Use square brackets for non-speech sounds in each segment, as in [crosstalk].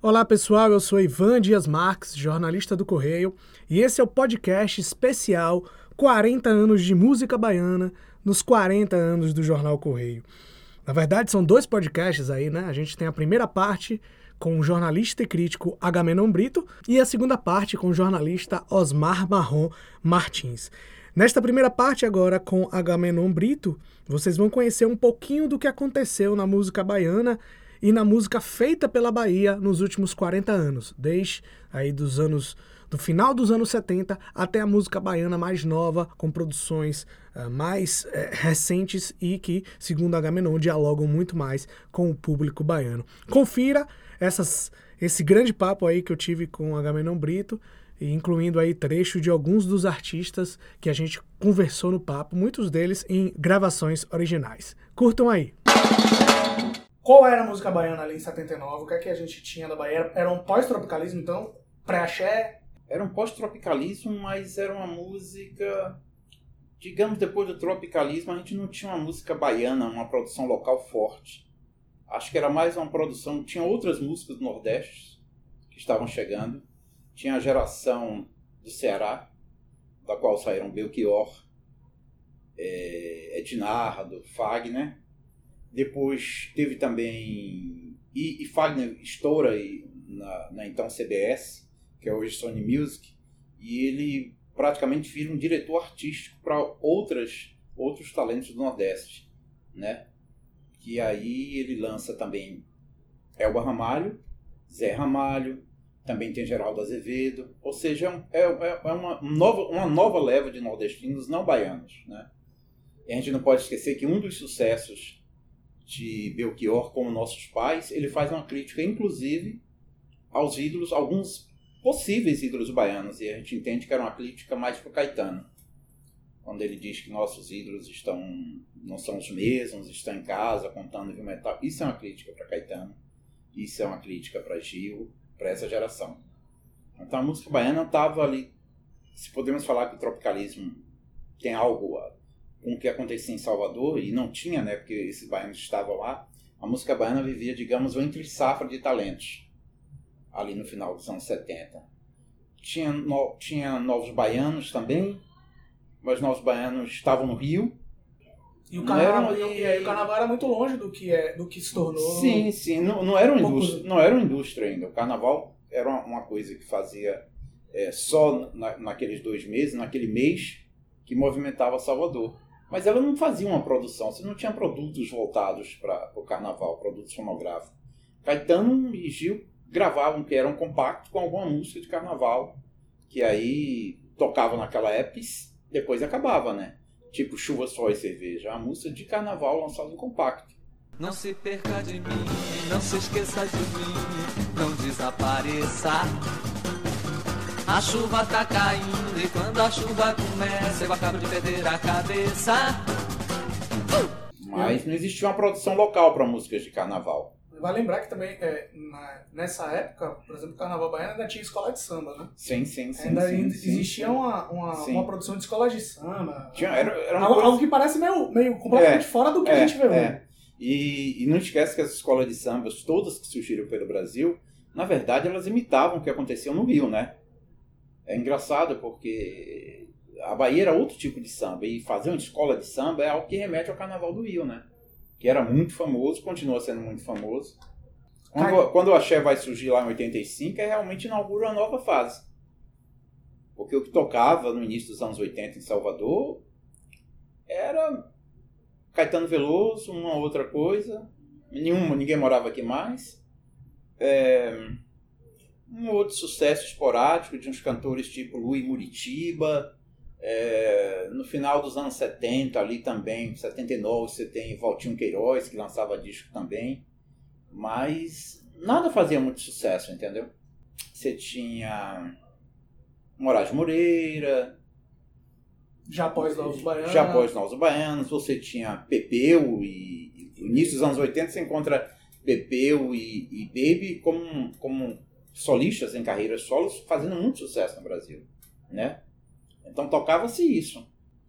Olá pessoal, eu sou Ivan Dias Marques, jornalista do Correio, e esse é o podcast especial 40 anos de música baiana nos 40 anos do Jornal Correio. Na verdade, são dois podcasts aí, né? A gente tem a primeira parte com o jornalista e crítico Agamenon Brito e a segunda parte com o jornalista Osmar Marrom Martins. Nesta primeira parte agora com Agamenon Brito, vocês vão conhecer um pouquinho do que aconteceu na música baiana e na música feita pela Bahia nos últimos 40 anos, desde aí dos anos do final dos anos 70 até a música baiana mais nova, com produções uh, mais uh, recentes e que, segundo a Gamenon, dialogam muito mais com o público baiano. Confira essas, esse grande papo aí que eu tive com a Gamenon Brito, incluindo aí trecho de alguns dos artistas que a gente conversou no papo, muitos deles em gravações originais. Curtam aí! Qual era a música baiana ali em 79? O que é que a gente tinha da Bahia? Era um pós-tropicalismo, então? Pré-axé? Era um pós-tropicalismo, mas era uma música. Digamos, depois do tropicalismo, a gente não tinha uma música baiana, uma produção local forte. Acho que era mais uma produção. Tinha outras músicas do Nordeste que estavam chegando. Tinha a geração do Ceará, da qual saíram Belchior, é, Ednardo, Fagner depois teve também. E, e Fagner estoura na, na então CBS, que é hoje Sony Music, e ele praticamente vira um diretor artístico para outras outros talentos do Nordeste, né? Que aí ele lança também Elba Ramalho, Zé Ramalho, também tem Geraldo Azevedo, ou seja, é, é, é uma, nova, uma nova leva de nordestinos não baianos, né? E a gente não pode esquecer que um dos sucessos de Belchior como nossos pais, ele faz uma crítica, inclusive, aos ídolos, alguns possíveis ídolos baianos, e a gente entende que era uma crítica mais para Caetano. Quando ele diz que nossos ídolos estão não são os mesmos, estão em casa contando viu metal. Isso é uma crítica para Caetano. Isso é uma crítica para Gil, para essa geração. Então a música baiana estava ali. Se podemos falar que o tropicalismo tem algo com o que acontecia em Salvador, e não tinha, né, porque esses baianos estavam lá, a música baiana vivia, digamos, um entre safra de talentos, ali no final dos anos 70. Tinha, no, tinha novos baianos também, mas novos baianos estavam no Rio. E o, carnaval, era, e, e, o carnaval era muito longe do que, é, do que se tornou. Sim, sim, não, não, era, uma indústria, não era uma indústria ainda. O carnaval era uma, uma coisa que fazia é, só na, naqueles dois meses, naquele mês, que movimentava Salvador. Mas ela não fazia uma produção, você não tinha produtos voltados para o carnaval, produtos fonográficos. Caetano e Gil gravavam que era um compacto com alguma música de carnaval, que aí tocava naquela época e depois acabava, né? Tipo Chuva, Sol e Cerveja, uma música de carnaval lançada em compacto. Não se perca de mim, não se esqueça de mim, não desapareça. A chuva tá caindo e quando a chuva começa eu acabo de perder a cabeça. Mas não existia uma produção local para músicas de carnaval. Vai lembrar que também, é, na, nessa época, por exemplo, o Carnaval Baiano ainda tinha escola de samba, né? Sim, sim, sim. Ainda sim, existia sim, uma, uma, uma, produção de escola de samba. Tinha, era, era algo, coisa... algo, que parece meio, meio completamente é, fora do que é, a gente vê é. hoje. E, e não esquece que as escolas de sambas, todas que surgiram pelo Brasil, na verdade elas imitavam o que acontecia no Rio, né? É engraçado porque a Bahia era outro tipo de samba e fazer uma escola de samba é algo que remete ao Carnaval do Rio, né? Que era muito famoso, continua sendo muito famoso. Quando, quando o Axé vai surgir lá em 85, é realmente inaugura uma nova fase. Porque o que tocava no início dos anos 80 em Salvador era Caetano Veloso, uma outra coisa. Nenhuma, ninguém morava aqui mais. É, um outro sucesso esporádico de uns cantores tipo Luiz Muritiba. É, no final dos anos 70, ali também, 79, você tem Valtinho Queiroz, que lançava disco também. Mas nada fazia muito sucesso, entendeu? Você tinha Moraes Moreira. Já após Novos Baianos. Já após Novos Baianos. Você tinha Pepeu e, no início dos anos 80 você encontra Pepeu e, e Baby como, como solistas em carreiras solos fazendo muito sucesso no Brasil, né? Então tocava-se isso.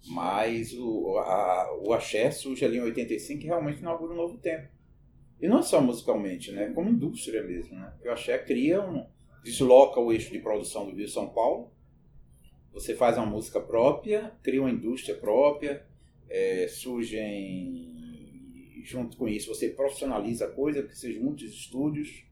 Mas o, a, o axé surge ali em 85 e realmente inaugura um novo tempo. E não só musicalmente, né? Como indústria mesmo, né? Porque o axé cria um... desloca o eixo de produção do Rio São Paulo. Você faz uma música própria, cria uma indústria própria, é, surgem... Junto com isso, você profissionaliza a coisa, porque você junta os estúdios.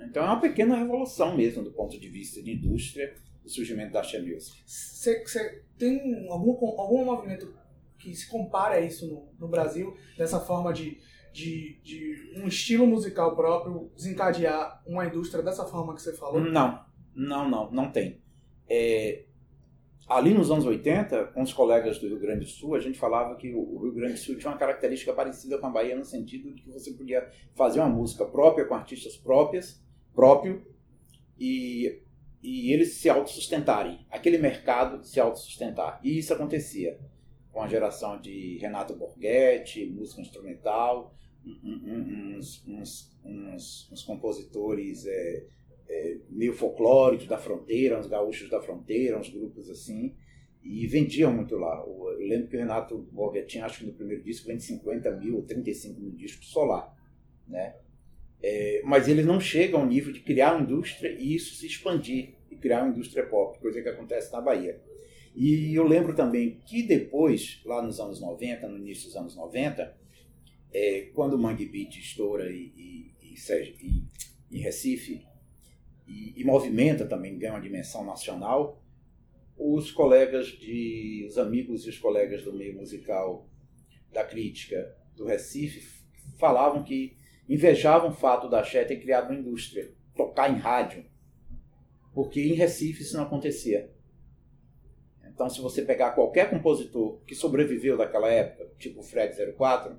Então é uma pequena revolução mesmo do ponto de vista de indústria, o surgimento da Axé Music. Você tem algum, algum movimento que se compare a isso no, no Brasil, dessa forma de de, de um estilo musical próprio desencadear uma indústria dessa forma que você falou? Não, não, não, não tem. É, ali nos anos 80, com os colegas do Rio Grande do Sul, a gente falava que o Rio Grande do Sul tinha uma característica parecida com a Bahia no sentido de que você podia fazer uma música própria com artistas próprias, próprio, e, e eles se autossustentarem, aquele mercado se autossustentar. E isso acontecia com a geração de Renato Borghetti, música instrumental, uns, uns, uns, uns compositores é, é, meio folclóricos da fronteira, uns gaúchos da fronteira, uns grupos assim, e vendiam muito lá. Eu lembro que o Renato Borghetti, acho que no primeiro disco, vende 50 mil ou 35 mil discos solar, né? É, mas eles não chegam ao nível de criar uma indústria e isso se expandir e criar uma indústria pop, coisa que acontece na Bahia. E eu lembro também que depois, lá nos anos 90, no início dos anos 90, é, quando o Mangue Beat estoura e, e, e, em Recife e, e, movimenta também, ganha uma dimensão nacional, os colegas de. os amigos e os colegas do meio musical da crítica do Recife falavam que invejavam o fato da Xé ter criado uma indústria, tocar em rádio, porque em Recife isso não acontecia. Então, se você pegar qualquer compositor que sobreviveu daquela época, tipo Fred 04,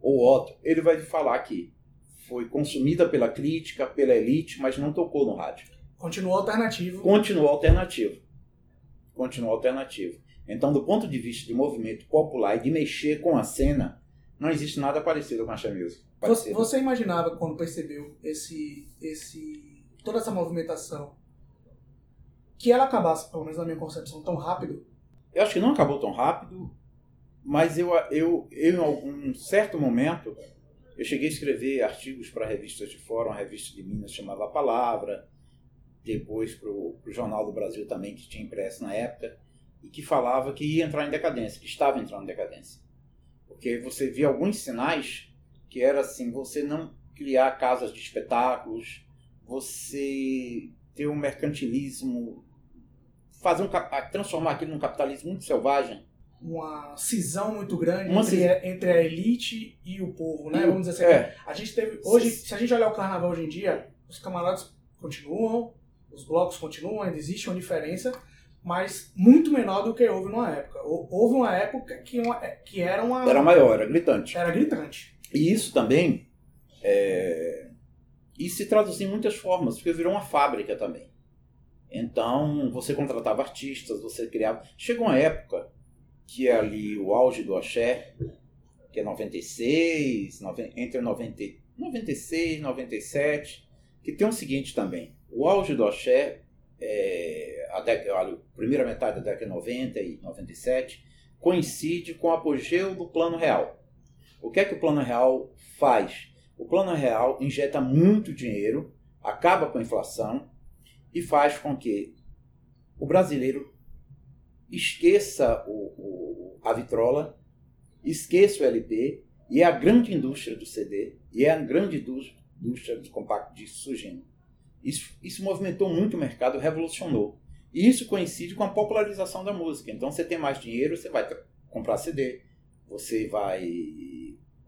ou Otto, ele vai falar que foi consumida pela crítica, pela elite, mas não tocou no rádio. Continuou alternativo. Continuou alternativo. Continuou alternativo. Então, do ponto de vista de movimento popular e de mexer com a cena, não existe nada parecido com a Music. Você, você imaginava quando percebeu esse, esse, toda essa movimentação que ela acabasse, pelo menos na minha concepção, tão rápido? Eu acho que não acabou tão rápido mas eu, eu, eu, em algum certo momento, eu cheguei a escrever artigos para revistas de fora, uma revista de Minas chamava A Palavra, depois para o Jornal do Brasil também, que tinha impresso na época, e que falava que ia entrar em decadência, que estava entrando em decadência. Porque você via alguns sinais que era assim, você não criar casas de espetáculos, você ter um mercantilismo, fazer um, transformar aquilo num capitalismo muito selvagem, uma cisão muito grande entre, cis... entre, a elite e o povo, né? Vamos dizer assim. É. A gente teve. Hoje, se a gente olhar o carnaval hoje em dia, os camaradas continuam, os blocos continuam, ainda existe uma diferença, mas muito menor do que houve numa época. Houve uma época que, uma, que era uma. Era maior, era gritante. Era gritante. E isso também. É... E se traduz em muitas formas, porque virou uma fábrica também. Então, você contratava artistas, você criava. Chegou uma época que é ali o auge do axé, que é 96, entre 90, 96 e 97, que tem o seguinte também. O auge do axé, é, a primeira metade da década de 90 e 97, coincide com o apogeu do Plano Real. O que é que o Plano Real faz? O Plano Real injeta muito dinheiro, acaba com a inflação e faz com que o brasileiro esqueça o, o, a vitrola, esqueça o LP, e é a grande indústria do CD, e é a grande indústria do compacto disco surgindo. Isso, isso movimentou muito o mercado, revolucionou. E isso coincide com a popularização da música. Então você tem mais dinheiro, você vai comprar CD, você vai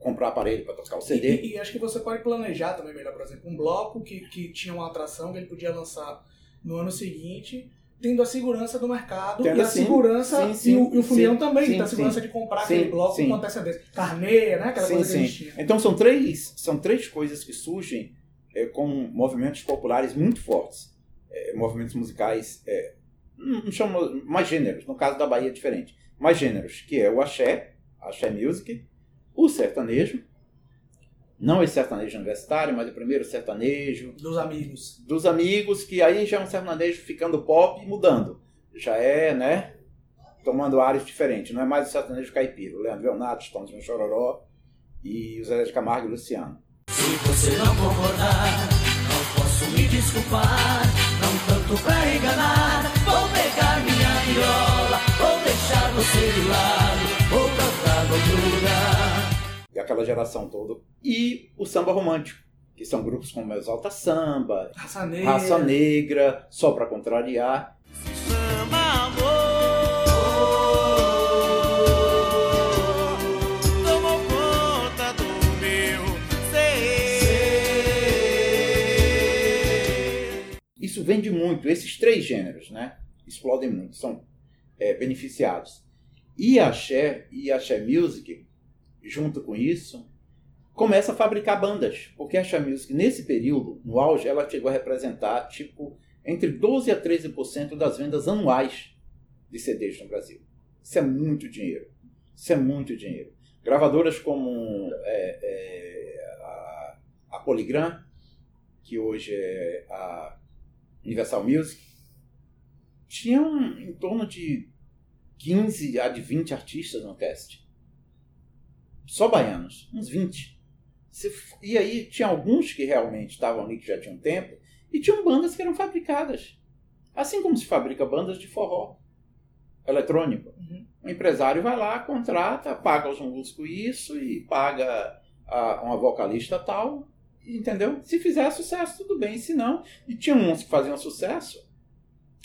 comprar aparelho para tocar o CD. E, e, acho que você pode planejar também melhor, por exemplo, um bloco que, que tinha uma atração que ele podia lançar no ano seguinte tendo a segurança do mercado tendo e a segurança sim, sim, e o, e o também sim, a segurança de comprar aquele bloco com antecedência. Carneia, né? Aquela coisa que existia. Então são três, são três coisas que surgem é, com movimentos populares muito fortes. É, movimentos musicais, é, não chamo mais gêneros, no caso da Bahia é diferente. Mais gêneros, que é o axé, axé music, o sertanejo não esse sertanejo universitário, mas o primeiro sertanejo. Dos amigos. Dos amigos, que aí já é um sertanejo ficando pop e mudando. Já é, né? Tomando áreas diferentes. Não é mais o sertanejo caipira. O Leandro Leonardo, Stones no Chororó e o Zé de Camargo e Luciano. Se você não concordar, não posso me desculpar. Não tanto pra enganar, vou pegar minha viola, vou deixar você de lado, E aquela geração toda. E o samba romântico, que são grupos como Exalta Samba, Raça Negra. Raça Negra, Só Pra Contrariar. Samba amor tomou conta do meu ser. Isso vende muito, esses três gêneros, né? Explodem muito, são é, beneficiados. E a Axé e a Axé Music, junto com isso, começa a fabricar bandas. Porque a Axé Music, nesse período, no auge, ela chegou a representar, tipo, entre 12% a 13% das vendas anuais de CDs no Brasil. Isso é muito dinheiro. Isso é muito dinheiro. Gravadoras como é, é, a, a Polygram, que hoje é a Universal Music, tinham em torno de 15 a de 20 artistas no cast. Só baianos, uns 20. Você f- E aí tinha alguns que realmente estavam ali que já tinham tempo, e tinham bandas que eram fabricadas. Assim como se fabrica bandas de forró eletrônico. Uhum. O empresário vai lá, contrata, paga aos músicos isso e paga a, uma vocalista tal, entendeu? Se fizer sucesso, tudo bem. Se não, e tinha uns que faziam sucesso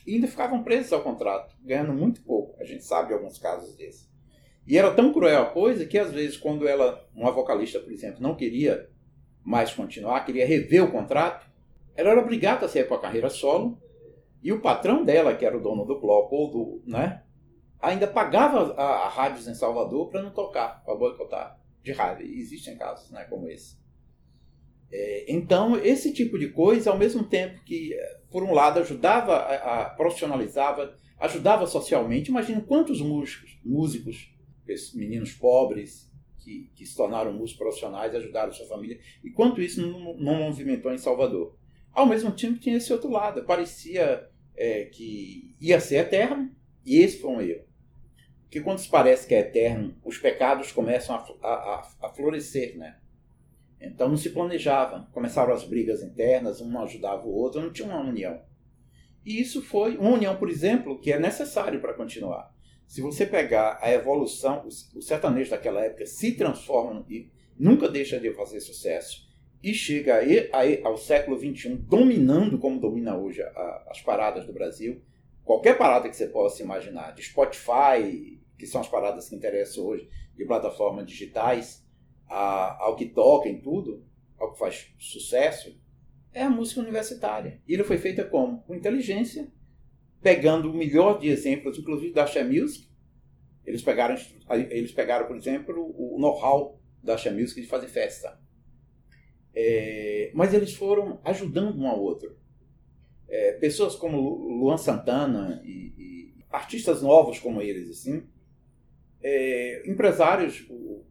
e ainda ficavam presos ao contrato, ganhando muito pouco. A gente sabe de alguns casos desses. E era tão cruel a coisa que às vezes quando ela, uma vocalista, por exemplo, não queria mais continuar, queria rever o contrato, ela era obrigada a sair para a carreira solo e o patrão dela, que era o dono do bloco ou do, né, ainda pagava a, a rádios em Salvador para não tocar, para boicotar de rádio. Existem casos, né, como esse. É, então, esse tipo de coisa, ao mesmo tempo que, eh, por um lado, ajudava, a, a- profissionalizava, ajudava socialmente. Imagina quantos músicos, músicos meninos pobres que, que se tornaram músicos profissionais, ajudaram sua família, e quanto isso não, não movimentou em Salvador. Ao mesmo tempo, tinha esse outro lado. Parecia é, que ia ser eterno, e esse foi um erro. Porque quando se parece que é eterno, os pecados começam a, a, a- florescer, né? Então não se planejava. Começaram as brigas internas, um ajudava o outro, não tinha uma união. E isso foi uma união, por exemplo, que é necessário para continuar. Se você pegar a evolução, o sertanejo daquela época se transforma e nunca deixa de fazer sucesso e chega aí, aí ao século XXI dominando como domina hoje a- as paradas do Brasil, qualquer parada que você possa imaginar, de Spotify, que são as paradas que interessam hoje, de plataformas digitais, a- ao que toca em tudo, ao que faz sucesso, é a música universitária. E ele foi feita como? Com inteligência, pegando o melhor de exemplos, inclusive da Music. Eles pegaram, eles pegaram por exemplo, o know-how da Music de fazer festa. É, mas eles foram ajudando um ao outro. É, pessoas como Lu- Luan Santana e, e artistas novos como eles, assim, é, empresários, o-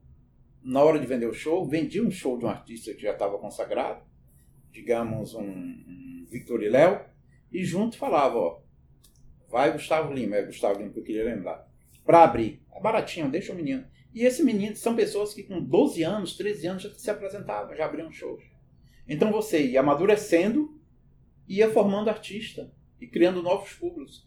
na hora de vender o show, vendiam um show de um artista que já estava consagrado, digamos um, um Victor e Léo, e junto falava, ó, vai Gustavo Lima, é Gustavo Lima que eu queria lembrar, para abrir. É baratinho, deixa o menino. E esse menino são pessoas que com 12 anos, 13 anos já se apresentavam, já abriam shows. Então você ia amadurecendo e ia formando artista e criando novos públicos.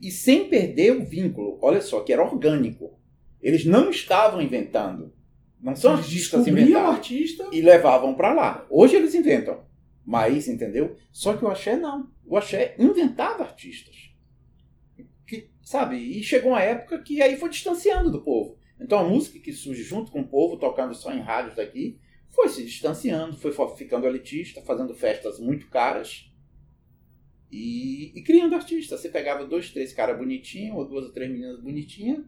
E- sem perder o vínculo, olha só, que era orgânico. Eles não estavam inventando. Não são Eles artistas inventados artista. e levavam para lá. Hoje eles inventam. Mas, entendeu? Só que o axé não. O axé inventava artistas. Que, sabe? E chegou uma época que aí foi distanciando do povo. Então a música que surge junto com o povo, tocando só em rádios daqui, foi se distanciando, foi fo- ficando elitista, fazendo festas muito caras e, e criando artistas. Você pegava dois, três caras bonitinhos, ou duas ou três meninas bonitinhas,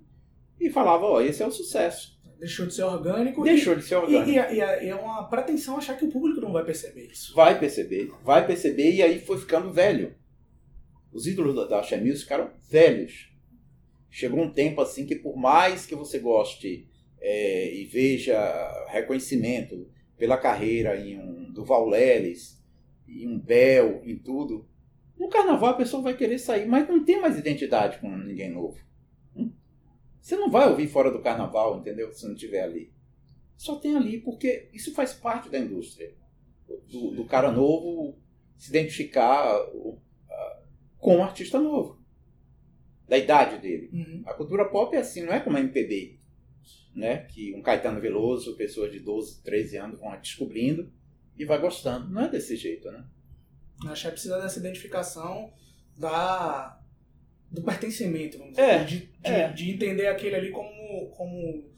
e falava, ó, esse é o sucesso. Deixou de ser orgânico. Deixou de ser E, orgânico. e, e, é- e uma pretensão achar que o público vai perceber isso. Vai perceber, vai perceber, e aí foi ficando velho. Os ídolos da, Axé Music ficaram velhos. Chegou um tempo assim que por mais que você goste é, e veja reconhecimento pela carreira em um Duval Leles, em um Bel, em tudo, no carnaval a pessoa vai querer sair, mas não tem mais identidade com ninguém novo. Hum? Você não vai ouvir fora do carnaval, entendeu? Se não estiver ali. só tem ali porque isso faz parte da indústria. Do, do cara novo se identificar com um artista novo, da idade dele. Uhum. A cultura pop é assim, não é como a MPB, né? Que um Caetano Veloso, pessoas de 12, 13 anos vão descobrindo e vai gostando. Não é desse jeito, né? A Axé precisa dessa identificação da, do pertencimento, vamos dizer. É, de, de, é. de entender aquele ali como, como é,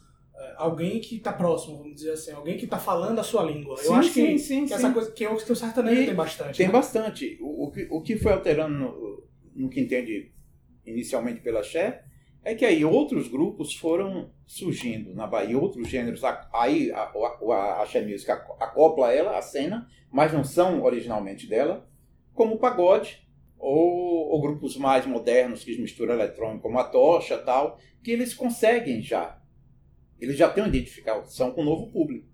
alguém que está próximo, vamos dizer assim. Alguém que está falando a sua língua. Eu Sim, acho sim, que, sim, que essa coisa que, eu, que o sertanejo E tem bastante. Tem né? bastante. O, o, que, o que foi alterando no, no que entende inicialmente pela Xé é que aí outros grupos foram surgindo na Bahia, outros gêneros. a- Aí a, a, a Axé Music aco- acopla ela, a cena, mas não são originalmente dela, como o pagode, ou, ou grupos mais modernos que misturam eletrônico, como a Tocha tal, que eles conseguem já. Eles já têm uma identificação com o novo público.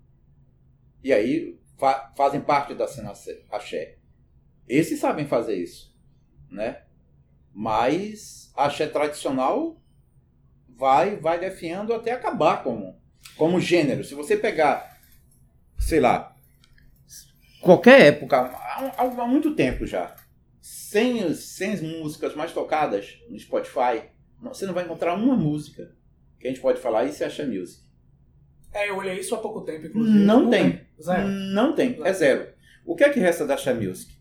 E aí fa- fazem parte da cena axé. Esses sabem fazer isso, né? Mas axé tradicional vai vai definhando até acabar como como gênero. Se você pegar, sei lá, qualquer época, há, há- muito tempo já, sem, sem as músicas mais tocadas no Spotify, você não vai encontrar uma música que a gente pode falar isso é axé music. É, eu olhei isso há pouco tempo, inclusive. Não tem. Zero. Não tem, é zero. O que é que resta da Axé Music?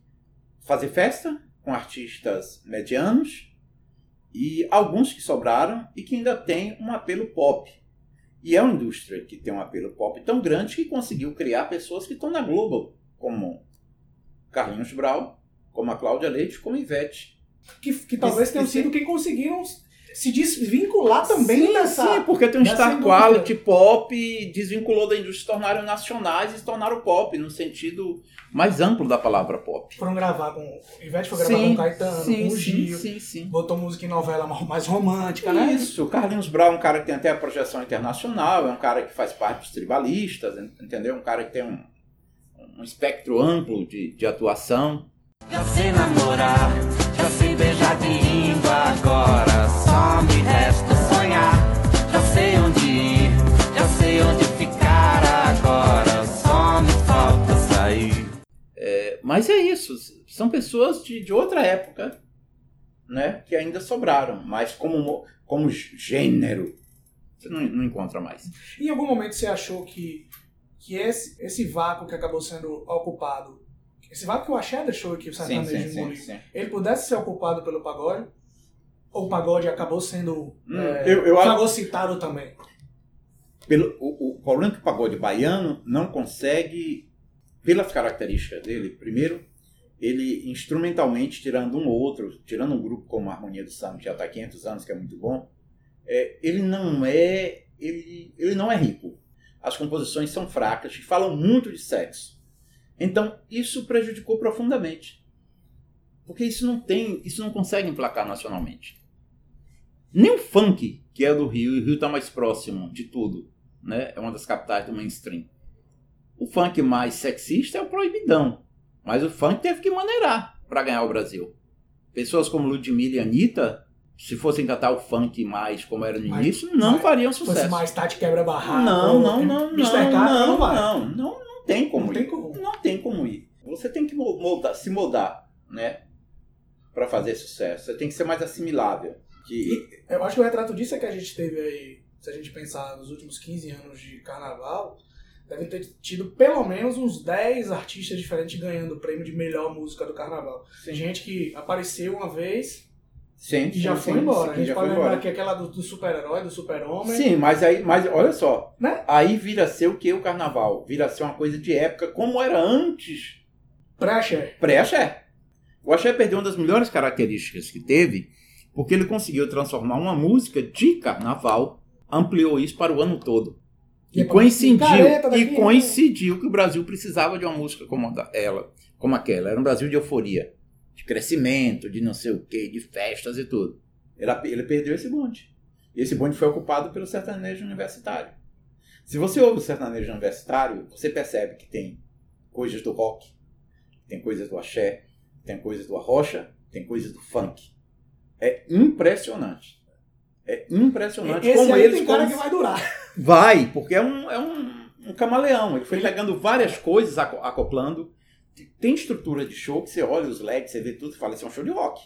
Fazer festa com artistas medianos e alguns que sobraram e que ainda tem um apelo pop. E é uma indústria que tem um apelo pop tão grande que conseguiu criar pessoas que estão na Globo, como Carlinhos Brau, como a Cláudia Leite, como Ivete. Que, que talvez tenham sido quem conseguiram se desvincular também sim, dessa. sim, porque tem um star indústria. quality pop, desvinculou da indústria, se tornaram nacionais e se tornaram pop, no sentido mais amplo da palavra pop. Foram gravar com. Ivete foi gravar com o Caetano, com o sim, Gil. sim, sim. Botou música em novela mais romântica, né? Isso, o Carlinhos Brown é um cara que tem até a projeção internacional, é um cara que faz parte dos tribalistas, entendeu? Um cara que tem um, um espectro amplo de, de atuação. Já sei namorar, já sei beijar de língua agora. Só me resta sonhar. Já sei onde ir, já sei onde ficar agora. Só me falta sair. É, mas é isso, são pessoas de, de outra época, né? Que ainda sobraram, mas como, mo- como gênero, você não, não encontra mais. Em algum momento você achou que, que esse, esse vácuo que acabou sendo ocupado, esse vácuo que o Axé deixou aqui, o sertanejo sim, sim, sim. ele pudesse ser ocupado pelo pagode? Ou o pagode acabou sendo Hum, é, eu- eu também? Pelo, o, o problema é que o pagode baiano não consegue, pelas características dele, primeiro, ele instrumentalmente, tirando um ou outro, tirando um grupo como a Harmonia do Samba, que já está há 500 anos, que é muito bom, é, ele não é ele, ele não é rico. As composições são fracas, falam muito de sexo. Então, isso prejudicou profundamente. Porque isso não tem, isso não consegue emplacar nacionalmente. Nem o funk, que é do Rio, e o Rio está mais próximo de tudo, né? É uma das capitais do mainstream. O funk mais sexista é o proibidão, mas o funk teve que maneirar para ganhar o Brasil. Pessoas como Ludmilla e Anitta, se fossem cantar o funk mais como era no início, não mais- fariam Se fosse sucesso. mais Tati quebra-barraco, Não, não, não, não, Mr. Catra, não, não vai. não, não, não tem como Não ir. tem como. Não tem como ir. Você tem que mo- moldar, se moldar, né? Para fazer sucesso. Você tem que ser mais assimilável. Que Eu acho que o retrato disso é que a gente teve aí, se a gente pensar nos últimos 15 anos de carnaval, deve ter tido pelo menos uns 10 artistas diferentes ganhando o prêmio de melhor música do carnaval. Tem gente que apareceu uma vez sim, já sim, foi sim, embora. a sim, gente já pode lembrar embora. que aquela do, super-herói, do super-homem. Sim, mas aí, mas olha só, Né? aí vira ser o que o carnaval? Vira ser uma coisa de época como era antes, Pré-axé. pré-axé. O axé perdeu uma das melhores características que teve, porque ele conseguiu transformar uma música de carnaval, ampliou isso para o ano todo. E E coincidiu, daqui, e né? coincidiu que o Brasil precisava de uma música como a ela, como aquela. Era um Brasil de euforia, de crescimento, de não sei o quê, de festas e tudo. Ele, ele perdeu esse bonde. E esse bonde foi ocupado pelo sertanejo universitário. Se você ouve o sertanejo universitário, você percebe que tem coisas do rock, tem coisas do axé, tem coisas do arrocha, tem coisas do funk. É impressionante. É impressionante Esse como aí eles tem cara cons- que vai durar. Vai, porque é um, é um, um camaleão. Ele foi pegando várias coisas, aco- acoplando. Tem estrutura de show que você olha os LEDs, você vê tudo e fala, isso é um show de rock.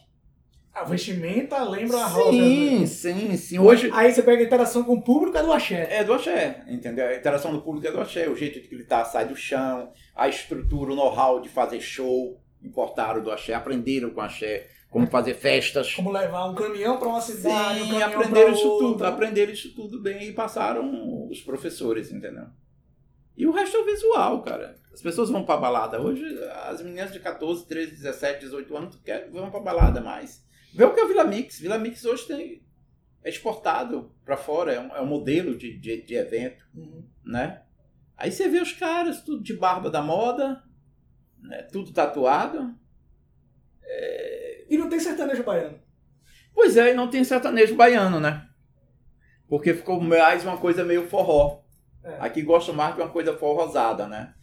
A vestimenta lembra a roda. Sim, né? sim, sim. Hoje Aí você pega a interação com o público, é do axé. é do axé, entendeu? A interação do público é do axé. O jeito de gritar sai do chão, a estrutura, o know-how de fazer show, importaram do axé, aprenderam com o axé, como fazer festas. Como levar um caminhão pra uma cidade, um Sim, caminhão aprenderam isso outra. tudo, aprenderam isso tudo bem e passaram os professores, entendeu? E o resto é o visual, cara. As pessoas vão pra balada. Hoje, as meninas de 14, 13, 17, 18 anos querem, vão pra balada mais. Vê o que é o Vila Mix. Vila Mix hoje tem, é exportado pra fora, é um, é um modelo de, de, de evento, Uhum. né? Aí você vê os caras, tudo de barba da moda, né? tudo tatuado. E não tem sertanejo baiano. Pois é, e não tem sertanejo baiano, né? Porque ficou mais uma coisa meio forró. É. Aqui gosta mais de uma coisa forrosada, né?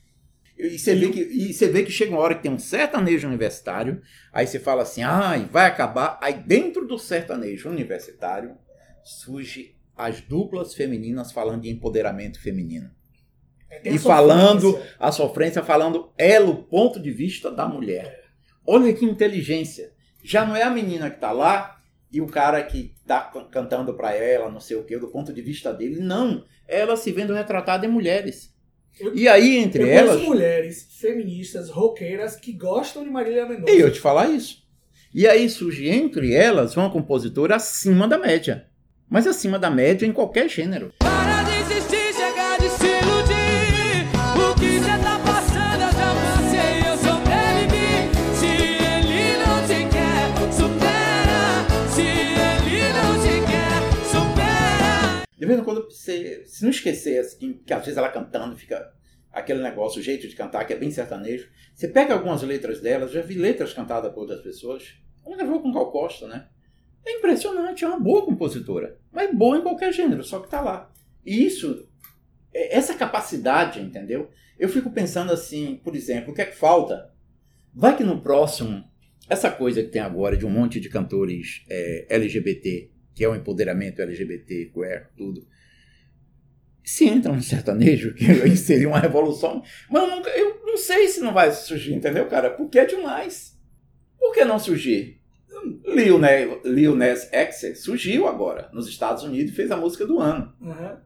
E você, vê que, e você vê que chega uma hora que tem um sertanejo universitário, aí você fala assim, ai, vai acabar. Aí dentro do sertanejo universitário surge as duplas femininas falando de empoderamento feminino. É, E falando, sofrência. a sofrência falando elo ponto de vista da mulher. Olha que inteligência. Já não é a menina que tá lá e o cara que tá can- cantando pra ela, não sei o que, do ponto de vista dele. Não. Ela se vendo retratada em mulheres. Eu- E aí, entre Eu elas. mulheres feministas, roqueiras, que gostam de Marília Mendonça. E eu te falar isso. E aí surge entre elas uma compositora acima da média. Mas acima da média em qualquer gênero. Para De vez em quando, você, se não esquecer, assim, que às vezes ela cantando fica aquele negócio, o jeito de cantar, que é bem sertanejo. Você pega algumas letras dela, já vi letras cantadas por outras pessoas. Ela gravou com Gal Costa, né? É impressionante, é uma boa compositora. Mas boa em qualquer gênero, só que tá lá. E isso, é- essa capacidade, entendeu? Eu fico pensando assim, por exemplo, o que é que falta? Vai que no próximo, essa coisa que tem agora de um monte de cantores é, LGBT, que é o empoderamento LGBT, queer, tudo. Se entra um sertanejo, que seria uma revolução. Mas eu, nunca- eu não sei se não vai surgir, entendeu, cara? Porque é demais. Por que não surgir? Lil, né, Lil Nas X surgiu agora nos Estados Unidos e fez a música do ano, Uhum.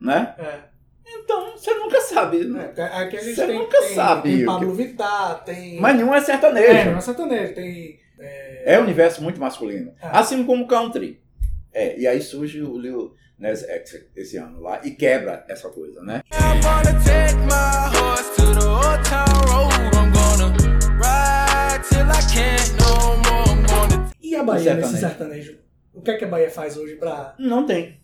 né? É. Então, você nunca sabe. É, Aqui a gente Você tem, nunca tem, sabe tem Pablo Vittar, tem... Mas nenhum é É, sertanejo. não é sertanejo, tem... É um universo muito masculino. Ah. Assim como o country. É, e aí surge o Lil Nas X esse ano lá e quebra essa coisa, né? E a Bahia nesse Sertanejo. O que é que a Bahia faz hoje pra... Não tem.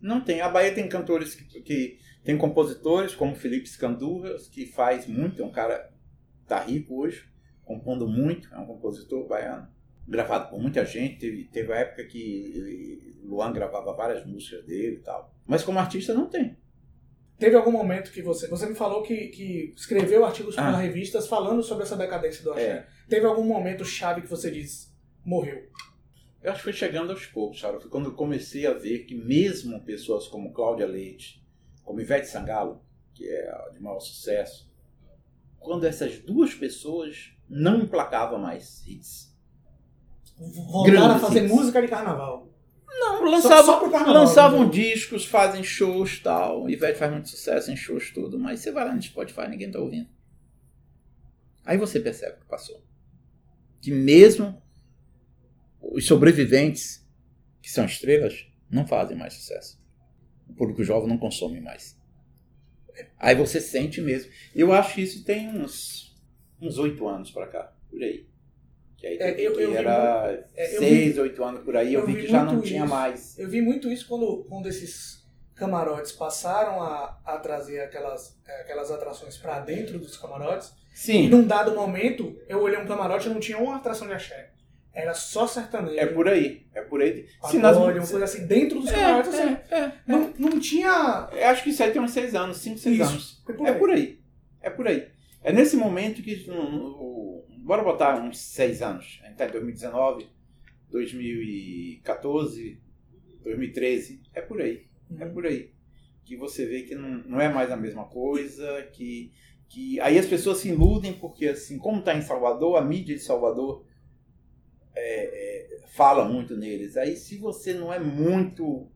Não tem. A Bahia tem cantores que, que tem compositores como Felipe Scandurras, que faz muito, é um cara que tá rico hoje, compondo muito, é um compositor baiano, gravado por muita gente. Teve, teve a época que Luan gravava várias músicas dele e tal. Mas como artista não tem. Teve algum momento que você... Você me falou que, que escreveu artigos para Ah. revistas falando sobre essa decadência do axé. É. Teve algum momento chave que você disse, morreu? Eu acho que foi chegando aos poucos, sabe? Foi quando eu comecei a ver que mesmo pessoas como Cláudia Leite, como Ivete Sangalo, que é de maior sucesso, quando essas duas pessoas não emplacavam mais hits. Voltaram a fazer hits. música de carnaval. Não, Só, lançavam, só pro carnaval. lançavam né? discos, fazem shows e tal. Ivete faz muito sucesso em shows tudo, mas você vai lá no Spotify ninguém tá ouvindo. Aí você percebe o que passou. Que mesmo os sobreviventes, que são estrelas, não fazem mais sucesso. O público jovem não consome mais. Aí você sente mesmo. Eu acho que isso tem uns uns oito anos pra cá, por aí. Que aí É, eu- eu vi era é, eu seis, oito anos por aí, eu, eu vi vi que já não muito tinha isso. mais. Eu vi muito isso quando, quando esses camarotes passaram a, a trazer aquelas, eh, aquelas atrações pra dentro dos camarotes. E Sim, num dado momento, eu olhei um camarote e não tinha uma atração de axé. Era só sertanejo. é por aí. É por aí. Se nas- uma coisa assim, dentro dos É, camarotes, assim. é, é, Não, não tinha. é. Eu acho que isso aí tem uns seis anos, cinco, seis Isso, anos. por É por aí. É por aí. É nesse momento que. Bora botar uns seis anos. A gente tá em 2019, 2014, 2013. É por aí. É Uhum. por aí. que você vê que não, não é mais a mesma coisa, que, que aí as pessoas se iludem porque assim, como está em Salvador, a mídia de Salvador é, é, fala muito neles. Aí se você não é muito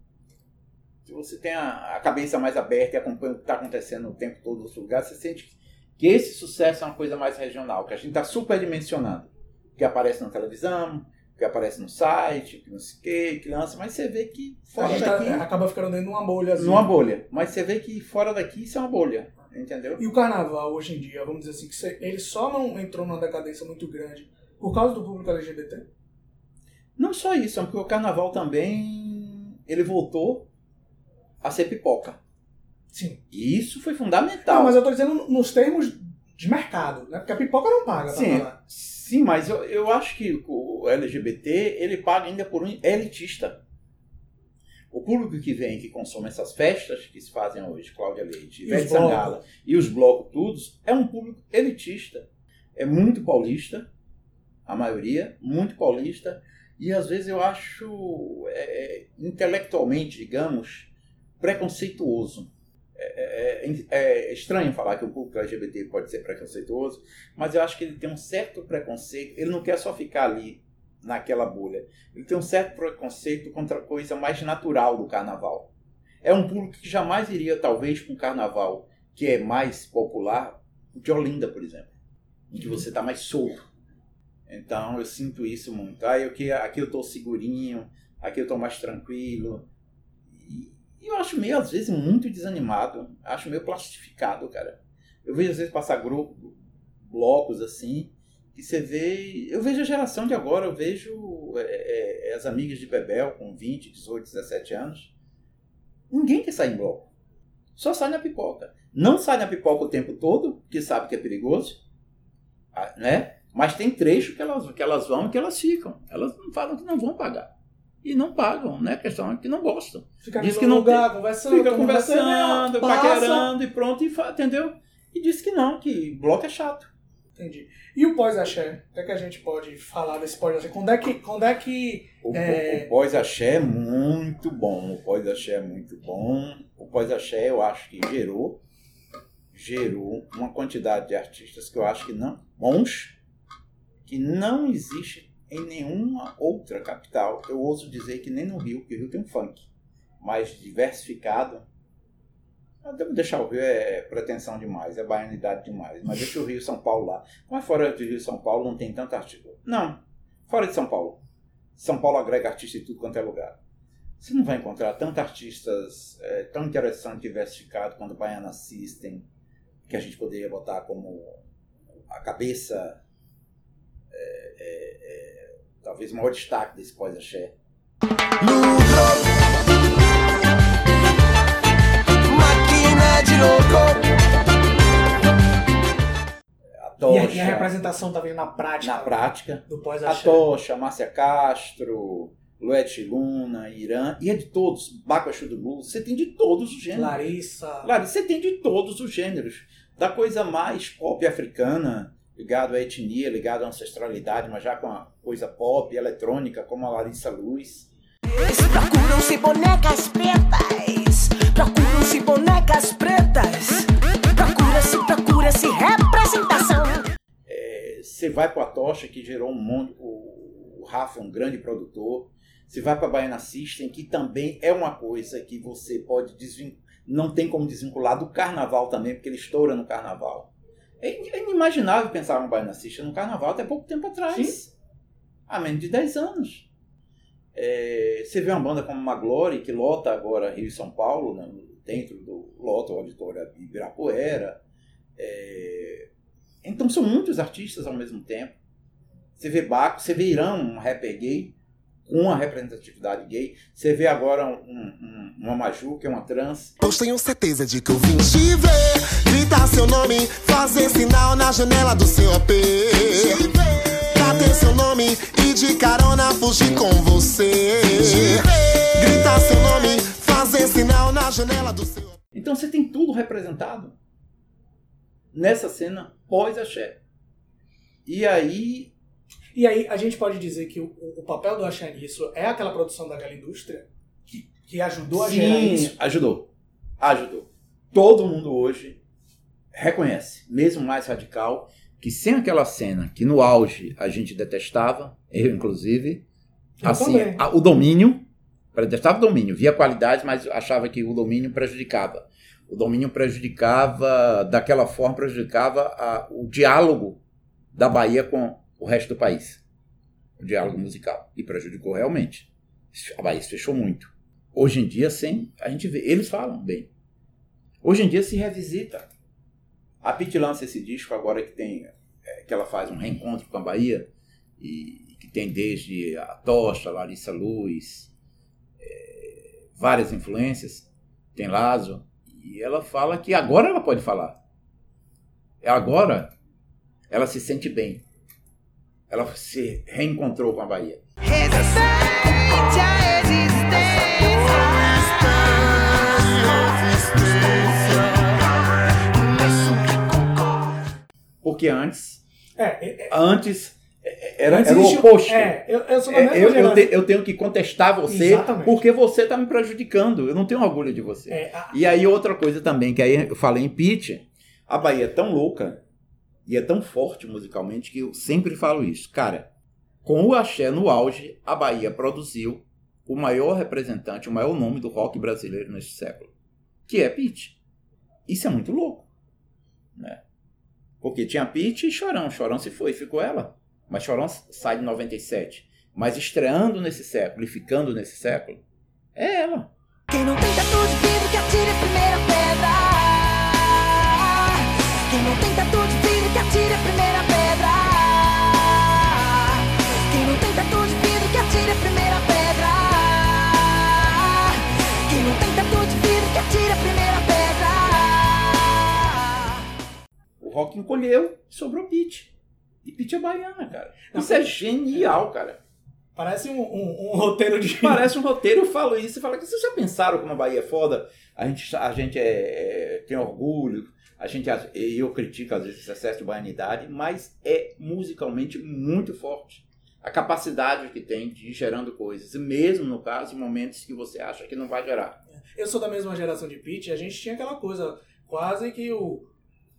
se você tem a, a cabeça mais aberta e acompanha o que está acontecendo o tempo todo nos lugares, você sente que, esse sucesso é uma coisa mais regional, que a gente está superdimensionando. Que aparece na televisão, que aparece no site, que não sei o que, que lança, mas você vê que fora daqui. tá- acaba ficando dentro de uma bolha. Assim. Numa bolha. Mas você vê que fora daqui isso é uma bolha. Entendeu? E o carnaval, hoje em dia, vamos dizer assim, que ele só não entrou numa decadência muito grande por causa do público LGBT? Não só isso, é porque o carnaval também ele voltou a ser pipoca. Sim. E isso foi fundamental. Não, mas eu tô dizendo nos termos de mercado, né? Porque a pipoca não paga pra Sim, falar. sim, mas eu, eu acho que o LGBT ele paga ainda por um elitista. O público que vem, que consome essas festas que se fazem hoje, Cláudia Leite, Ivete. Sangala e os blocos todos, é um público elitista. É muito paulista, a maioria, muito paulista, e às vezes eu acho é, intelectualmente, digamos, preconceituoso. É, é- é estranho falar que o público LGBT pode ser preconceituoso, mas eu acho que ele tem um certo preconceito. Ele não quer só ficar ali naquela bolha. Ele tem um certo preconceito contra a coisa mais natural do carnaval. É um público que jamais iria, talvez, para um carnaval que é mais popular, de Olinda, por exemplo, em que você está mais solto. Então eu sinto isso muito. Ah, eu, que- aqui eu estou segurinho, aqui eu estou mais tranquilo. E eu acho meio, às vezes, muito desanimado. Acho meio plastificado, cara. Eu vejo, às vezes, passar grupo, blocos assim, que você vê. Eu vejo a geração de agora, eu vejo é, é, as amigas de Bebel com 20, 18, 17 anos. Ninguém quer sair em bloco. Só sai na pipoca. Não sai na pipoca o tempo todo, porque sabe que é perigoso, ah, né? Mas tem trecho que elas, que elas vão e que elas ficam. Elas não falam que não vão pagar. E não pagam, né? A questão é que não gostam. Fica Diz que não lugar, conversando, Fica conversando, paquerando e pronto, e fa- entendeu? E disse que não, que bloco é chato. Entendi. E o pós-axé? O que, é que a gente pode falar desse pós-axé? Quando é que... Quando é que O, É. o pós-axé é muito bom. O pós-axé é muito bom. O pós-axé eu acho que gerou gerou uma quantidade de artistas que eu acho que não bons que não existe em nenhuma outra capital. Eu ouso dizer que nem no Rio, porque o Rio tem um funk mais diversificado. Eu devo deixar o Rio é pretensão demais, é baianidade demais. Mas deixa o Rio e São Paulo lá. Mas fora do Rio e São Paulo não tem tanto artista. Não, fora de São Paulo. São Paulo agrega artista em tudo quanto é lugar. Você não vai encontrar tantos artistas é, tão interessantes e diversificados quanto Baiana System, que a gente poderia botar como a cabeça, é, é, talvez o maior destaque desse pós-axé. Máquina de louco. A E a, Tocha, e a representação tá vindo na prática na prática. do A pós-axé. Tocha, Márcia Castro, Luete Luna, Irã, e é de todos. Bacuachu do Blues, você tem de todos os gêneros. Larissa. Claro, você tem de todos os gêneros. Da coisa mais pop africana, ligado à etnia, ligado à ancestralidade, mas já com a coisa pop, eletrônica, como a Larissa Luz. Procuram-se bonecas pretas. Procuram-se bonecas pretas. Procura-se, procura-se representação. É, Você vai para a Tocha, que gerou um monte. O, o Rafa é um grande produtor. Você vai para a Baiana System, que também é uma coisa que você pode desvincular. Não tem como desvincular do carnaval também, porque ele estoura no carnaval. É é inimaginável pensar uma Baiana System no carnaval até pouco tempo atrás. Há menos de 10 anos. É, você vê uma banda como Maglore, que lota agora Rio e São Paulo, né, dentro do lota o auditório Ibirapuera. É, então são muitos artistas ao mesmo tempo. Você vê Baco, você vê Irã, um rapper gay, com uma representatividade gay. Você vê agora um, um, uma Maju, que é uma trans. Pois tenho certeza de que eu vim te ver. Gritar seu nome, fazer sinal na janela do seu AP. Bater seu nome e de carona fugir com você. Gritar seu nome, fazer sinal na janela do seu AP. Então você tem tudo representado nessa cena pós-axé. E aí, E aí a gente pode dizer que o, o papel do axé nisso é aquela produção daquela indústria que, que ajudou a gerar sim, isso. ajudou. Ajudou. Todo mundo hoje reconhece, mesmo mais radical, que sem aquela cena que no auge a gente detestava, eu inclusive, Eu assim, a- o domínio, detestava o domínio, via qualidade, mas achava que o domínio prejudicava. O domínio prejudicava, daquela forma, prejudicava a- o diálogo da Bahia com o resto do país. O diálogo musical. E prejudicou realmente. A Bahia se fechou muito. Hoje em dia, sim, a gente vê. Eles falam bem. Hoje em dia se revisita. A Pete lança esse disco agora que tem. é, que ela faz um reencontro com a Bahia. E, que tem desde a Tocha, Larissa Luz, é, várias influências. Tem Lazo. E ela fala que agora ela pode falar. Agora ela se sente bem. Ela se reencontrou com a Bahia. Respeite a Porque antes, É, é, é, antes é, era, antes era o oposto. É, eu, eu É, eu, eu, te- eu tenho que contestar você Exatamente. porque você está me prejudicando. Eu não tenho orgulho de você. É, a- E aí outra coisa também, que aí eu falei em Pitch, a Bahia é tão louca e é tão forte musicalmente que eu sempre falo isso. Cara, com o axé no auge, a Bahia produziu o maior representante, o maior nome do rock brasileiro neste século, que é Pitch. Isso é muito louco, né? Porque tinha Pitch e Chorão. Chorão se foi, ficou ela. Mas Chorão sai de 97. Mas estreando nesse século e ficando nesse século, é ela. Quem não tem tatu de que atire a primeira pedra. Quem não rock encolheu e sobrou Pitch. E Pitch é baiana, cara. Isso é genial, cara. parece um, um- um roteiro de. Parece um roteiro, eu falo isso e falo que vocês já pensaram como a Bahia é foda? A gente, a gente é, é- tem orgulho, a gente, e eu critico às vezes esse excesso de baianidade, mas é musicalmente muito forte. A capacidade que tem de ir gerando coisas, mesmo no caso, em momentos que você acha que não vai gerar. Eu sou da mesma geração de Pitt, a gente tinha aquela coisa, quase que o.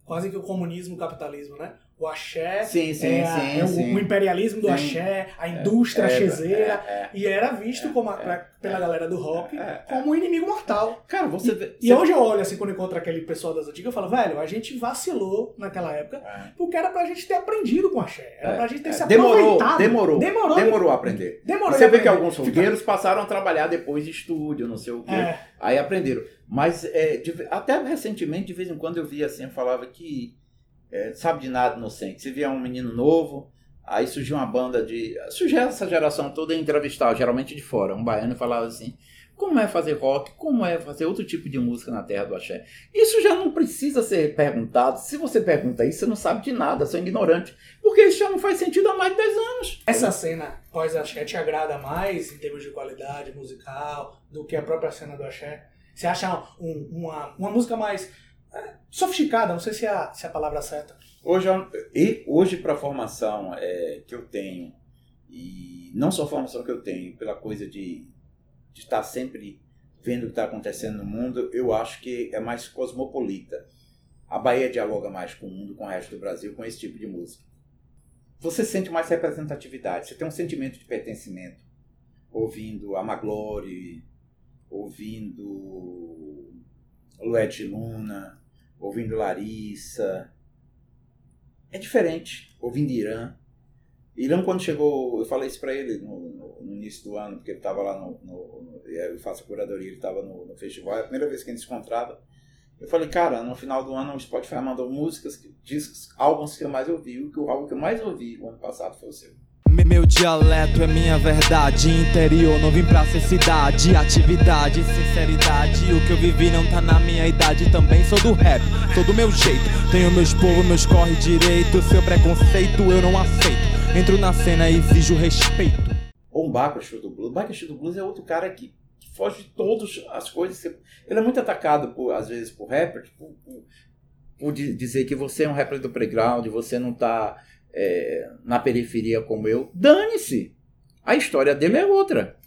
Quase que o comunismo, o capitalismo, né? O axé. Sim, sim, é, sim, é o, o imperialismo do axé, a indústria É, chezeira. é, é. E era visto É, como a- é, pela galera do rock É, é. como um inimigo mortal. Cara, você vê. E você- hoje eu olho assim, quando encontro aquele pessoal das antigas, eu falo, velho, a gente vacilou naquela época, É. porque era pra gente ter aprendido com axé. Era É, pra gente ter é. se demorou, aproveitado. demorou, Demorou. demorou a aprender. Demorou Você vê que aprender. alguns fogueiros passaram a trabalhar depois de estúdio, não sei o quê. É. Aí aprenderam. Mas é, de- até recentemente, de vez em quando eu via assim, eu falava que é, sabe de nada inocente. Se via um menino novo, aí surgiu uma banda de. Surgiu essa geração toda a entrevistar, geralmente de fora. Um baiano falava assim. Como é fazer rock? Como é fazer outro tipo de música na terra do axé? Isso já não precisa ser perguntado. Se você pergunta isso, você não sabe de nada, você é ignorante. Porque isso já não faz sentido há mais de 10 anos. Essa cena pós-axé te agrada mais em termos de qualidade musical do que a própria cena do axé? Você acha um- uma, uma música mais sofisticada? Não sei se é a, se é a palavra certa. Hoje, eu- e hoje para a formação é, que eu tenho, e não só a formação que eu tenho, pela coisa de, de estar sempre vendo o que está acontecendo no mundo, eu acho que é mais cosmopolita. A Bahia dialoga mais com o mundo, com o resto do Brasil, com esse tipo de música. Você sente mais representatividade, você tem um sentimento de pertencimento, ouvindo Amaglore, ouvindo Luete Luna, ouvindo Larissa, é diferente, ouvindo Irã. Irã, quando chegou, eu falei isso pra ele no, no- no início do ano, porque ele estava lá no, no- Eu faço a curadoria, ele estava no, festival, é a primeira vez que a gente se encontrava. Eu falei, cara, no final do ano o Spotify mandou músicas, discos, álbuns que eu mais ouvi. O álbum que eu mais ouvi o ano passado foi o seu. Me- Meu dialeto é minha verdade. Interior, não vim pra ser cidade. Atividade, sinceridade. O que eu vivi não tá na minha idade. Também sou do rap, sou do meu jeito. Tenho meus povos, meus corre direito. Seu preconceito eu não aceito. Entro na cena e exijo respeito. Ou um Bacaxu do Blues. Bacaxu do Blues é outro cara que, foge de todas as coisas. Ele é muito atacado, por, às vezes, por rappers, por, por- por di- dizer que você é um rapper do playground, você não tá é, na periferia como eu. Dane-se! A história dele é outra.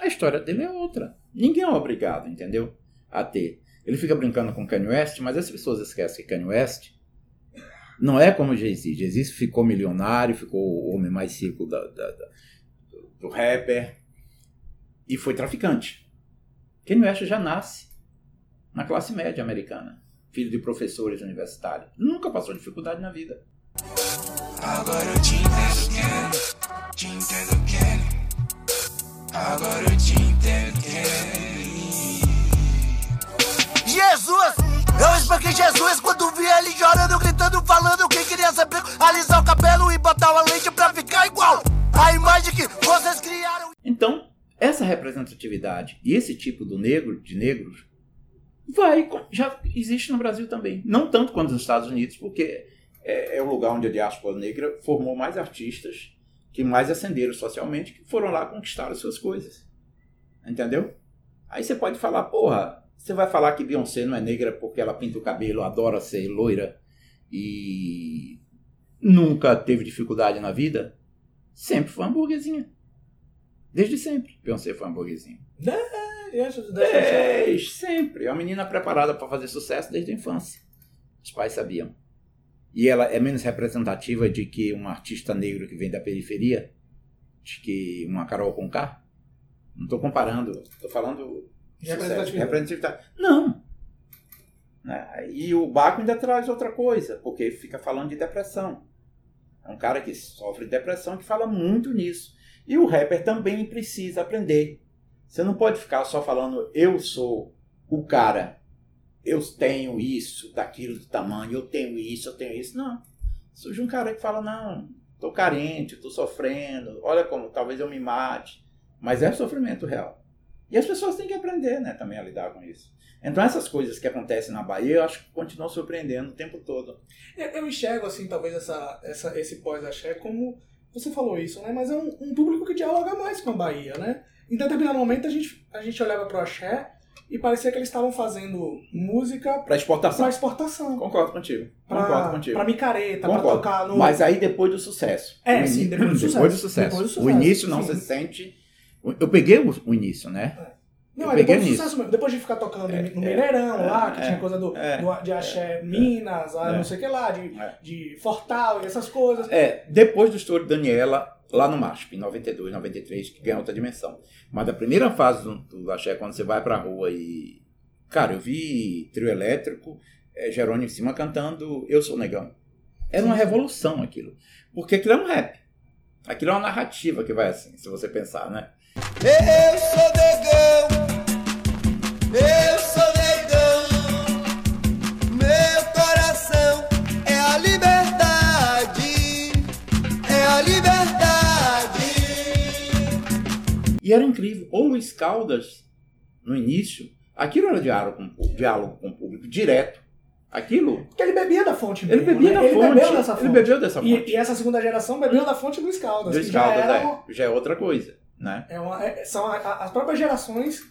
A história dele é outra. Ninguém é obrigado, entendeu? A ter. Ele fica brincando com Kanye West, mas as pessoas esquecem que Kanye West não é como Jay-Z. Jay-Z ficou milionário, ficou o homem mais rico da, da- da- do rapper e foi traficante. Kanye West já nasce na classe média americana, filho de professores universitários. Nunca passou dificuldade na vida. Agora eu te entendo, Kenny. Te entendo, Kenny. Agora eu te entendo, Kenny. Jesus! Eu espanquei Jesus quando vi ele chorando, gritando, falando que queria saber alisar o cabelo e botar uma lente pra ficar igual a imagem que vocês criaram. Então, essa representatividade e esse tipo do negro, de negros, vai, já existe no Brasil também. Não tanto quanto nos Estados Unidos, porque é, é o lugar onde a diáspora negra formou mais artistas que mais ascenderam socialmente, que foram lá conquistar as suas coisas. Entendeu? Aí você pode falar, porra, você vai falar que Beyoncé não é negra porque ela pinta o cabelo, adora ser loira e nunca teve dificuldade na vida? Sempre foi uma burguesinha. Desde sempre, Beyoncé foi uma burguesinha. É, sempre. É uma menina preparada para fazer sucesso desde a infância. Os pais sabiam. E ela é menos representativa de que um artista negro que vem da periferia, de que uma Carol Conká. Não estou comparando, estou falando representatividade. representatividade. Não. Né? E o Baco ainda traz outra coisa, porque fica falando de depressão. É um cara que sofre de depressão que fala muito nisso. E o rapper também precisa aprender. Você não pode ficar só falando eu sou o cara, eu tenho isso, daquilo do tamanho, eu tenho isso, eu tenho isso. Não. Surge um cara que fala, não, tô carente, tô sofrendo, olha como talvez eu me mate. Mas é sofrimento real. E as pessoas têm que aprender né, também a lidar com isso. Então essas coisas que acontecem na Bahia, eu acho que continuam surpreendendo o tempo todo. Eu, eu enxergo, assim, talvez essa, essa, esse pós-axé como. Você falou isso, né? Mas é um, um público que dialoga mais com a Bahia, né? Em determinado momento a gente, a gente olhava pro axé e parecia que eles estavam fazendo música Para exportação. pra exportação. Concordo contigo. Pra, Concordo contigo. pra micareta, pra Concordo. tocar no. Mas aí depois do sucesso. É, O sim, depois do sucesso. [clears throat] Depois do sucesso. Depois do O sucesso, início não sim. se sente. Eu peguei o, o início, né? Não, eu é depois do nisso. sucesso mesmo. Depois de ficar tocando É, no é, Mineirão é, lá, que é, tinha coisa do, é, do- de axé Minas, é. não sei o que lá, de, É. de Fortal e essas coisas. É, depois do estouro de Daniela, lá no MASP, em 92, 93, que ganha outra dimensão. Mas a primeira fase do, do Axé, quando você vai pra rua e. Cara, eu vi trio elétrico, é, Jerônimo em cima cantando Eu Sou Negão. Era uma revolução aquilo. Porque aquilo é um rap. Aquilo é uma narrativa que vai assim, se você pensar, né? Eu sou negão, E era incrível. Ou Luiz Caldas, no início, aquilo era diálogo com, o público- diálogo com o público, direto. Aquilo. Porque ele bebia da fonte Ele mesmo, bebia né? da ele fonte. Bebeu dessa fonte. Ele bebeu dessa fonte. E, e essa segunda geração bebeu da fonte Luiz Caldas. Luiz que já Caldas, era é, já é outra coisa, né? é uma- é- são a- a- as próprias gerações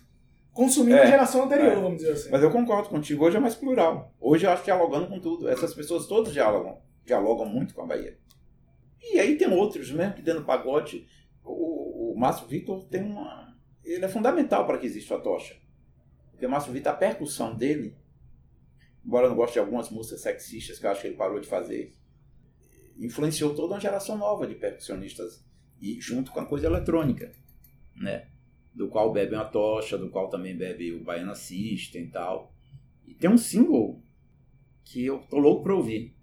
consumindo É, a geração anterior, é. vamos dizer assim. Mas eu concordo contigo, hoje é mais plural. Hoje eu acho dialogando com tudo. Essas pessoas todas dialogam, dialogam muito com a Bahia. E aí tem outros mesmo que dentro do pagode, o, o Márcio Vitor tem uma. Ele é fundamental para que exista a tocha. Porque o Márcio Vitor, a percussão dele, embora eu não goste de algumas músicas sexistas que eu acho que ele parou de fazer, influenciou toda uma geração nova de percussionistas. E junto com a coisa eletrônica, né? Do qual bebe a tocha, do qual também bebe o Baiana System e tal. E tem um single que eu tô louco pra ouvir.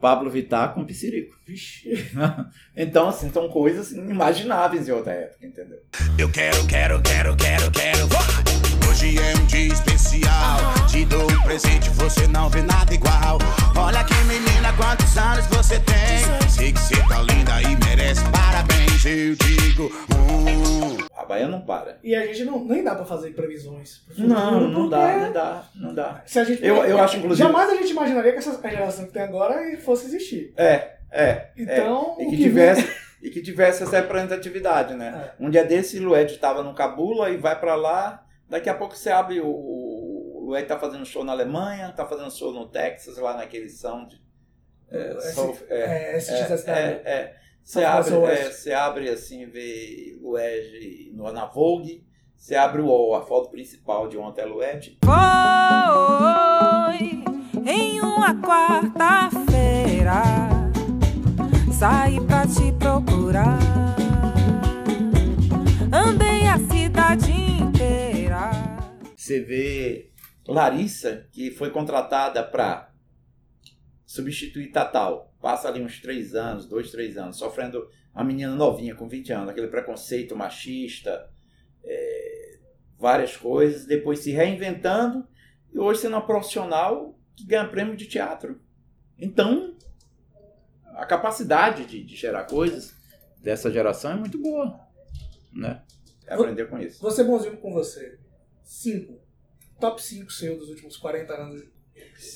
Pablo Vittar com Psirico. Vixe. [laughs] então, assim, são coisas inimagináveis em outra época, entendeu? Eu quero, quero, quero, quero, quero. Hoje é um dia especial. Te dou um presente, você não vê nada igual. Olha que menina, quantos anos você tem? Sei que você tá linda e merece parabéns. Eu digo, hum. A Bahia não para. E a gente não, nem dá pra fazer previsões. Não, não dá, não dá, não dá. Se a gente, Eu- eu acho, inclusive- Jamais a gente imaginaria que essa geração que tem agora fosse existir. É, é. Então, é. E que, que tivesse, e que tivesse essa representatividade, né? Um dia desse, Lued estava no Cabula e vai pra lá. Daqui a pouco você abre o. O Lued tá fazendo show na Alemanha, tá fazendo show no Texas, lá naquele sound. É, Soul- é, SXSW. é, é. Você South abre, é, você abre assim, vê Lued no, na Vogue. Você abre o UOL, a foto principal de ontem é Lued. Vai foi em uma quarta-feira. Saí pra te procurar. Andei a cidade. Você vê Larissa, que foi contratada para substituir Tatal. Passa ali uns três anos, dois, três anos, sofrendo uma menina novinha com 20 anos, aquele preconceito machista, é, várias coisas, depois se reinventando e hoje sendo uma profissional que ganha prêmio de teatro. Então, a capacidade de, de gerar coisas dessa geração é muito boa, né? É aprender com isso. Vou ser bonzinho com você. Cinco. Top 5 seu dos últimos 40 anos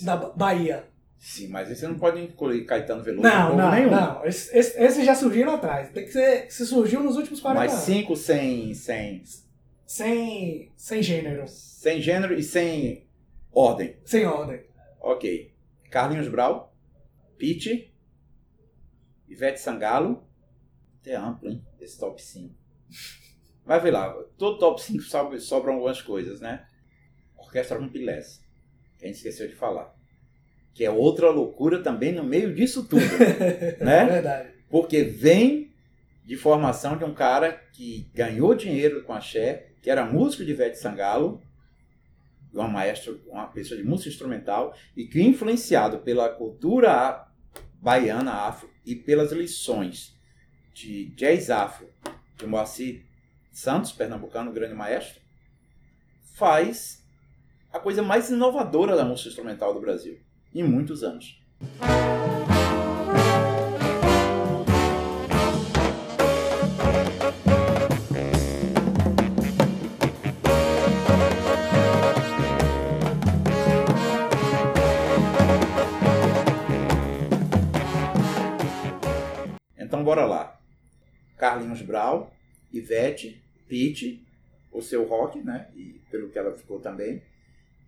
da Ba- Bahia. Sim, mas você não pode incluir Caetano Veloso Não, não, nenhum. não. Esses esse, já surgiram atrás. Tem que ser. Se surgiu nos últimos 40 Mas anos. cinco sem, sem, Sem, sem gênero. sem gênero e sem ordem. Sem ordem. Ok. Carlinhos Brau, Pete, Ivete Sangalo. Até amplo, hein? Esse top 5. Mas vê lá, todo top 5 sobra, sobram algumas coisas, né? Orquestra Rumpilés, que a gente esqueceu de falar. Que é outra loucura também no meio disso tudo, É [laughs] né? verdade. Porque vem de formação de um cara que ganhou dinheiro com axé, que era músico de Ivete Sangalo, uma maestra, uma pessoa de música instrumental, e que influenciado pela cultura baiana afro e pelas lições de jazz afro de Moacir Santos, pernambucano, grande maestro, faz a coisa mais inovadora da música instrumental do Brasil, em muitos anos. Então bora lá. Carlinhos Brau, Ivete, Pete, o seu rock, né? E pelo que ela ficou também.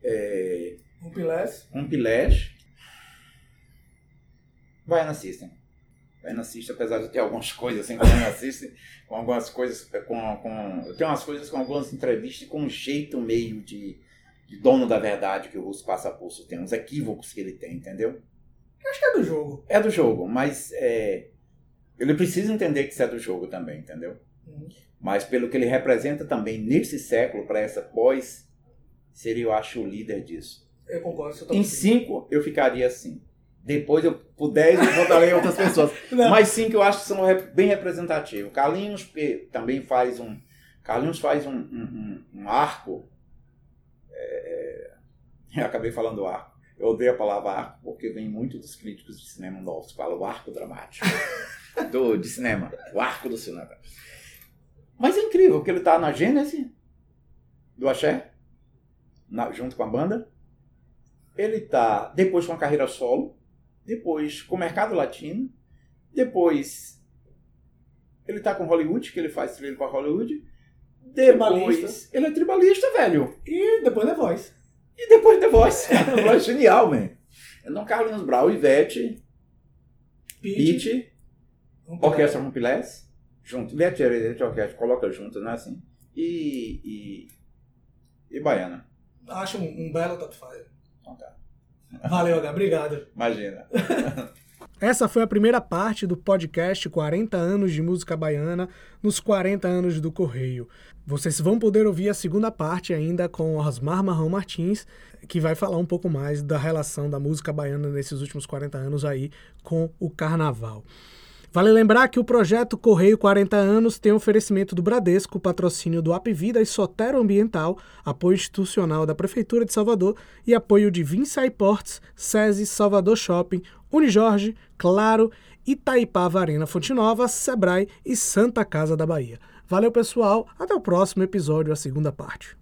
É, Um Pilés. um Pilés. Baiana System. Baiana System, apesar de ter algumas coisas assim com Baiana System, com algumas coisas, com, com, eu tenho umas coisas com algumas entrevistas com um jeito meio de, de dono da verdade que o Russo passa pulso tem, uns equívocos que ele tem, entendeu? Acho que é do jogo. É do jogo, mas é, ele precisa entender que isso é do jogo também, entendeu? Uhum. Mas pelo que ele representa também nesse século, para essa pós, seria, eu acho, o líder disso. Eu concordo. Seu Em cinco, eu ficaria assim. Depois, eu, por 10, eu voltarei outras pessoas. [laughs] Não. Mas cinco eu acho que são bem representativos. Carlinhos também faz um. Carlinhos faz um, um, um- um arco. é, [laughs] eu acabei falando arco. Eu odeio a palavra arco porque vem muito dos críticos de cinema novos. Falam o arco dramático [laughs] do, de cinema. O arco do cinema. Mas é incrível que ele está na gênese do axé, na- junto com a banda. Ele está depois com a carreira solo, depois com o mercado latino, depois ele tá com Hollywood, que ele faz trilha para Hollywood. Depois Tribalista. ele é tribalista, velho. E depois The Voice. E depois The Voice. The [laughs] Voice é genial, man. Então Carlinhos Brau, Ivete, Pete, Orquestra Rumpilés, junto. Ivete e Ivete Orquestra, coloca junto, né, assim. E, e, e Baiana. Acho um, um belo top 5. Então tá. Valeu, H. Obrigado. Imagina. [laughs] Essa foi a primeira parte do podcast 40 anos de música baiana nos 40 anos do Correio. Vocês vão poder ouvir a segunda parte ainda com Osmar Marrão Martins, que vai falar um pouco mais da relação da música baiana nesses últimos 40 anos aí com o carnaval. Vale lembrar que o projeto Correio 40 anos tem oferecimento do Bradesco, patrocínio do Apvida e Sotero Ambiental, apoio institucional da Prefeitura de Salvador e apoio de Vinsai Ports, SESI, Salvador Shopping, Unijorge, Claro, Itaipava Arena Fonte Nova, Sebrae e Santa Casa da Bahia. Valeu, pessoal. Até o próximo episódio, a segunda parte.